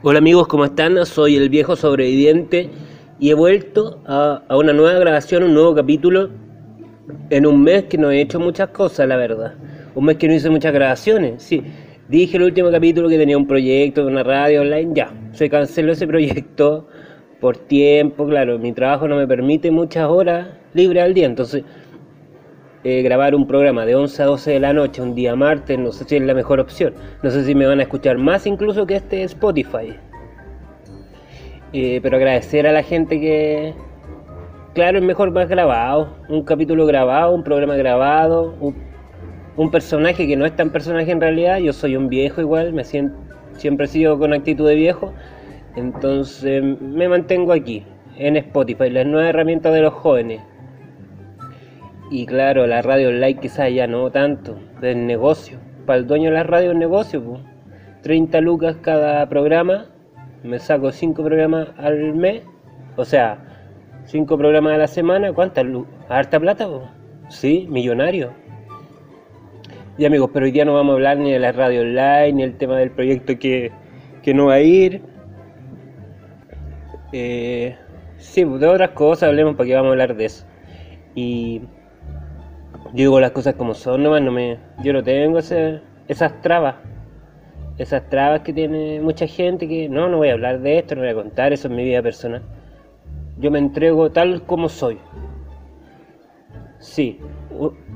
Hola amigos, ¿cómo están? Soy el viejo sobreviviente y he vuelto a, una nueva grabación, un nuevo capítulo en un mes que no he hecho muchas cosas, la verdad. Un mes que no hice muchas grabaciones, sí. Dije el último capítulo que tenía un proyecto de una radio online, ya, se canceló ese proyecto por tiempo, claro, mi trabajo no me permite muchas horas libres al día, entonces eh, grabar un programa de 11 a 12 de la noche un día martes, no sé si es la mejor opción. No sé si me van a escuchar más incluso que este Spotify. Eh, pero agradecer a la gente que, claro, es mejor más grabado. Un capítulo grabado, un programa grabado, un, personaje que no es tan personaje en realidad. Yo soy un viejo igual, me siento, siempre he sido con actitud de viejo. Entonces me mantengo aquí, en Spotify, la nueva herramienta de los jóvenes. Y claro, la radio online quizás ya no tanto, del negocio. Para el dueño de la radio es negocio, pues. 30 lucas cada programa, me saco 5 programas al mes, o sea, 5 programas a la semana, ¿cuántas lucas? ¿Harta plata? Sí, millonario. Y amigos, pero hoy día no vamos a hablar ni de la radio online, ni el tema del proyecto que, que no va a ir. Eh, sí, de otras cosas hablemos para vamos a hablar de eso. Y yo digo las cosas como son no me, yo no tengo esas trabas. Esas trabas que tiene mucha gente que no, no voy a hablar de esto, no voy a contar, eso en mi vida personal. Yo me entrego tal como soy. Sí,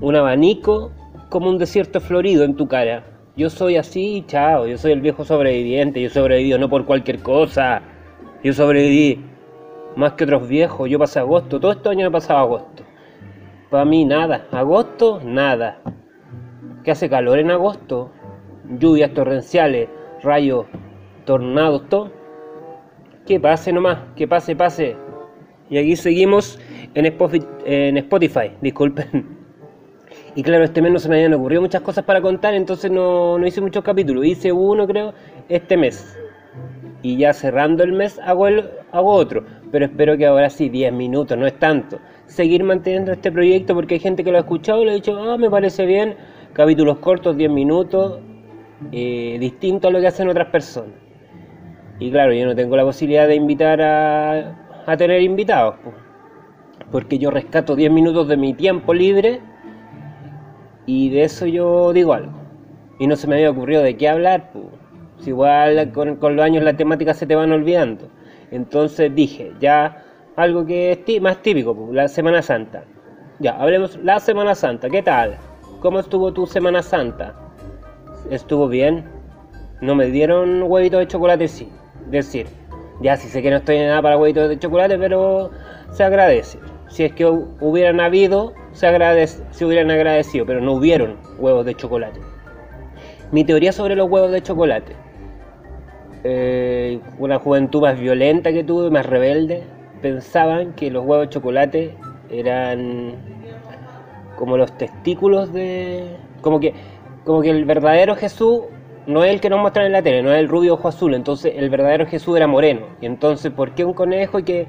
un abanico como un desierto florido en tu cara. Yo soy así, chao, yo soy el viejo sobreviviente, yo sobreviví no por cualquier cosa. Yo sobreviví más que otros viejos, yo pasé agosto, todo este año he pasado agosto. Para mí nada. Agosto, nada. ¿Qué hace calor en agosto? Lluvias torrenciales, rayos, tornados, todo. Que pase nomás, que pase, pase. Y aquí seguimos en Spotify, disculpen. Y claro, este mes no se me habían ocurrido muchas cosas para contar, entonces no, no hice muchos capítulos. Hice uno, creo, este mes. Y ya cerrando el mes hago, el, hago otro. Pero espero que ahora sí, 10 minutos, no es tanto seguir manteniendo este proyecto porque hay gente que lo ha escuchado y le ha dicho, ah, me parece bien, capítulos cortos, 10 minutos, eh, distinto a lo que hacen otras personas. Y claro, yo no tengo la posibilidad de invitar a, a tener invitados, porque yo rescato 10 minutos de mi tiempo libre y de eso yo digo algo. Y no se me había ocurrido de qué hablar, pues. Igual con, con los años las temáticas se te van olvidando. Entonces dije, ya algo que es más típico, la Semana Santa. Ya, hablemos la Semana Santa, ¿qué tal? ¿Cómo estuvo tu Semana Santa? ¿Estuvo bien? No me dieron huevitos de chocolate, sí. Decir, ya sí sé que no estoy en nada para huevitos de chocolate, pero se agradece. Si es que hubieran habido, se, agradece, se hubieran agradecido, pero no hubieron huevos de chocolate. Mi teoría sobre los huevos de chocolate. Eh, una juventud más violenta que tuve, más rebelde, pensaban que los huevos de chocolate eran como los testículos de. como que, como que el verdadero Jesús no es el que nos muestran en la tele, no es el rubio ojo azul, entonces el verdadero Jesús era moreno. Y entonces, ¿por qué un conejo que,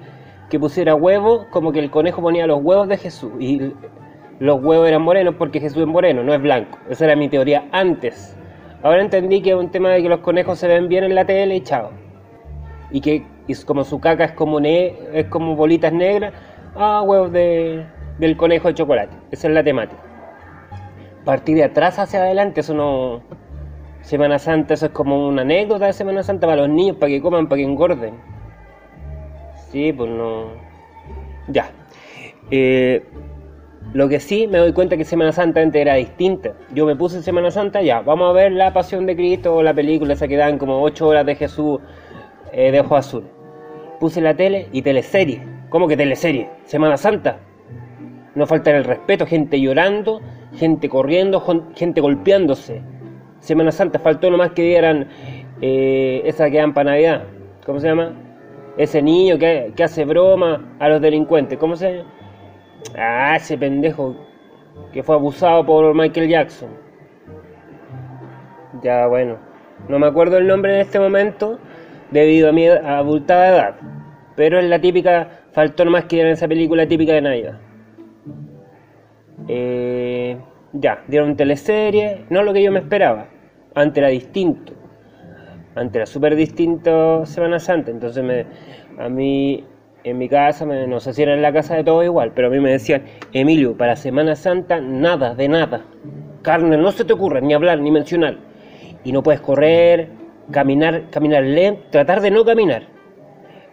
que pusiera huevos? Como que el conejo ponía los huevos de Jesús y los huevos eran morenos porque Jesús es moreno, no es blanco. Esa era mi teoría antes. Ahora entendí que es un tema de que los conejos se ven bien en la tele y chao. Y que y como su caca es como, es como bolitas negras, ah, huevos de, del conejo de chocolate. Esa es la temática. Partir de atrás hacia adelante, eso no... Semana Santa, eso es como una anécdota de Semana Santa para los niños, para que coman, para que engorden. Sí, pues no... Ya. Eh, lo que sí me doy cuenta que Semana Santa antes era distinta. Yo me puse Semana Santa, ya, vamos a ver la Pasión de Cristo o la película esa que dan como 8 horas de Jesús eh, de ojos azul. Puse la tele y teleserie. ¿Cómo que teleserie? Semana Santa. No falta el respeto, gente llorando, gente corriendo, gente golpeándose. Semana Santa faltó nomás que dieran eh, esa que dan para Navidad. ¿Cómo se llama? Ese niño que, que hace broma a los delincuentes. ¿Cómo se llama? Ah, ese pendejo que fue abusado por Michael Jackson. Ya, bueno. No me acuerdo el nombre en este momento, debido a mi abultada edad. Pero es la típica Faltó nomás que dieran esa película típica de Navidad. Eh, ya, dieron teleserie, no lo que yo me esperaba. Antes era distinto. Antes era súper distinto Semana Santa. Entonces me, a mí, en mi casa, no sé si era en la casa de todos igual, pero a mí me decían, Emilio, para Semana Santa nada, de nada. Carne, no se te ocurre ni hablar, ni mencionar. Y no puedes correr, caminar, caminar lento, tratar de no caminar.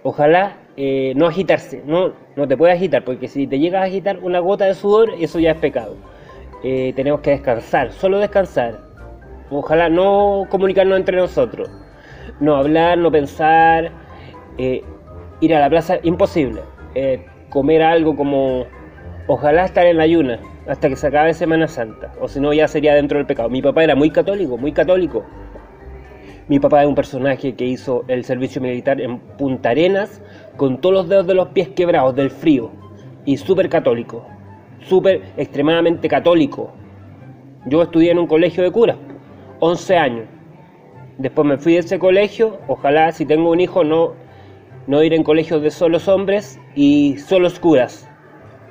Ojalá eh, no agitarse, no, no te puedes agitar, porque si te llegas a agitar una gota de sudor, eso ya es pecado. Eh, tenemos que descansar, solo descansar. Ojalá no comunicarnos entre nosotros, no hablar, no pensar, eh, ir a la plaza, imposible. comer algo como, ojalá estar en la ayuna hasta que se acabe Semana Santa, o si no ya sería dentro del pecado. Mi papá era muy católico, muy católico. Mi papá es un personaje que hizo el servicio militar en Punta Arenas con todos los dedos de los pies quebrados del frío y súper católico, súper extremadamente católico. Yo estudié en un colegio de curas, 11 años. Después me fui de ese colegio, ojalá si tengo un hijo no, no ir en colegios de solos hombres y solos curas.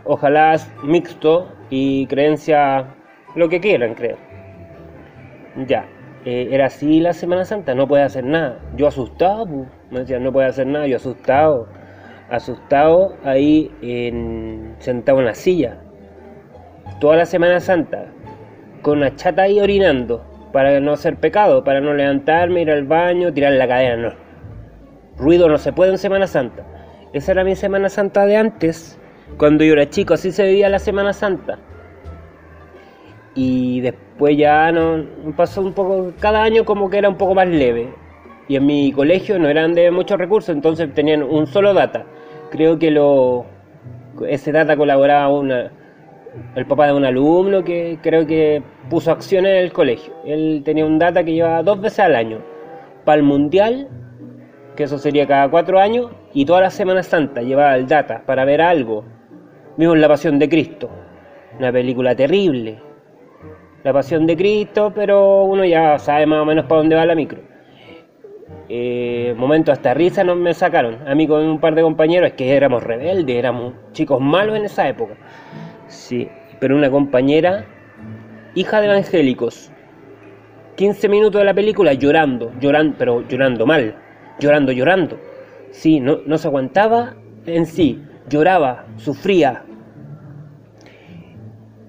Ojalá mixto y creencia lo que quieran, creo. Ya, eh, era así la Semana Santa, no puede hacer nada. Yo asustado, me decían, no puede hacer nada, yo asustado, asustado ahí en, sentado en la silla. Toda la Semana Santa, con una chata ahí orinando, para no hacer pecado, para no levantarme, ir al baño, tirar la cadena, no. Ruido no se puede en Semana Santa. Esa era mi Semana Santa de antes, cuando yo era chico, así se vivía la Semana Santa y después ya no pasó un poco, cada año como que era un poco más leve. Y en mi colegio no eran de muchos recursos, entonces tenían un solo data. Creo que lo ese data colaboraba una, el papá de un alumno que creo que puso acción en el colegio. Él tenía un data que llevaba dos veces al año. Para el mundial, que eso sería cada cuatro años, y toda la Semana Santa llevaba el data para ver algo. Vimos La Pasión de Cristo, una película terrible, la pasión de Cristo, pero uno ya sabe más o menos para dónde va la micro. Eh, momento hasta risa nos me sacaron, a mí con un par de compañeros, es que éramos rebeldes, éramos chicos malos en esa época. Sí, pero una compañera, hija de evangélicos, 15 minutos de la película llorando, llorando, pero llorando mal, llorando, llorando. Sí, no, no se aguantaba en sí, lloraba, sufría,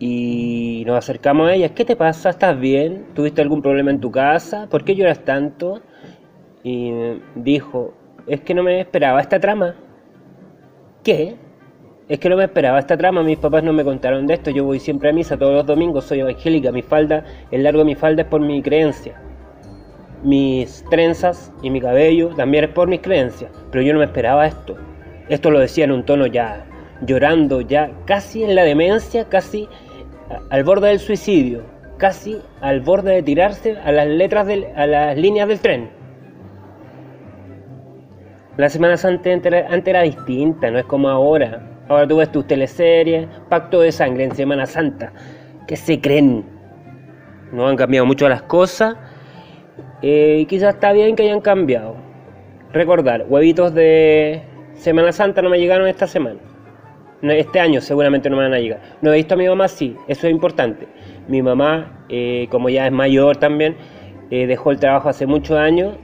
y nos acercamos a ella, ¿qué te pasa? ¿Estás bien? ¿Tuviste algún problema en tu casa? ¿Por qué lloras tanto? Y dijo, es que no me esperaba esta trama. ¿Qué? Es que no me esperaba esta trama, mis papás no me contaron de esto, yo voy siempre a misa todos los domingos, soy evangélica, mi falda, el largo de mi falda es por mi creencia. Mis trenzas y mi cabello también es por mis creencias, pero yo no me esperaba esto. Esto lo decía en un tono ya llorando, ya casi en la demencia, casi al borde del suicidio, casi al borde de tirarse a las letras del, a las líneas del tren. La Semana Santa antes era, distinta, no es como ahora. Ahora tú ves tus teleseries, Pacto de Sangre en Semana Santa. ¿Qué se creen? No han cambiado mucho las cosas. Eh, y quizás está bien que hayan cambiado. Recordar, huevitos de Semana Santa no me llegaron esta semana este año seguramente no me van a llegar. No he visto a mi mamá, sí, eso es importante. Mi mamá, eh, como ya es mayor también, eh, dejó el trabajo hace muchos años,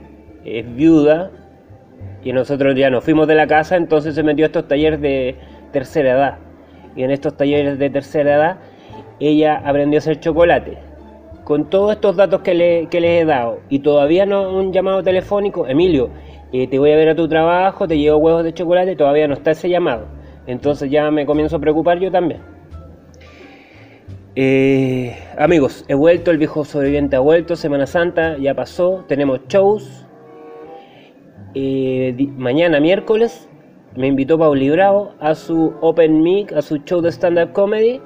es viuda, y nosotros ya nos fuimos de la casa, entonces se metió a estos talleres de tercera edad. Y en estos talleres de tercera edad, ella aprendió a hacer chocolate. Con todos estos datos que, le, que les he dado, y todavía no un llamado telefónico, Emilio, eh, te voy a ver a tu trabajo, te llevo huevos de chocolate, todavía no está ese llamado entonces ya me comienzo a preocupar yo también. Eh, amigos, he vuelto, el viejo sobreviviente ha vuelto, Semana Santa ya pasó, tenemos shows. Eh, mañana miércoles me invitó Pauli Bravo a su Open Mic, a su show de stand-up comedy.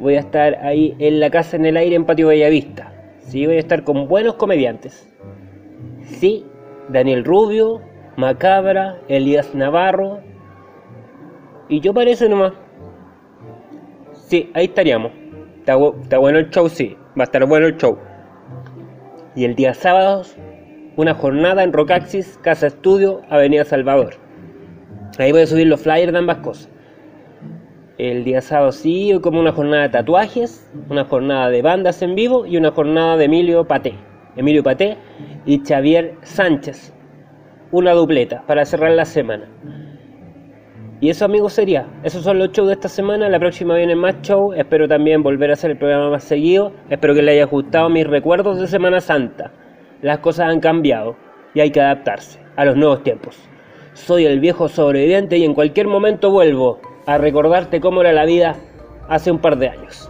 Voy a estar ahí en la casa en el aire en Patio Bellavista. Sí, voy a estar con buenos comediantes. Sí, Daniel Rubio, Macabra, Elías Navarro, y yo parece nomás. Sí, ahí estaríamos. Está, bueno el show, sí. Va a estar bueno el show. Y el día sábado, una jornada en Rocaxis, Casa Estudio, Avenida Salvador. Ahí voy a subir los flyers de ambas cosas. El día sábado sí, como una jornada de tatuajes, una jornada de bandas en vivo y una jornada de Emilio Paté. Emilio Paté y Xavier Sánchez. Una dupleta para cerrar la semana. Y eso amigos sería, esos son los shows de esta semana, la próxima viene más shows, espero también volver a hacer el programa más seguido, espero que les haya gustado mis recuerdos de Semana Santa. Las cosas han cambiado y hay que adaptarse a los nuevos tiempos. Soy el viejo sobreviviente y en cualquier momento vuelvo a recordarte cómo era la vida hace un par de años.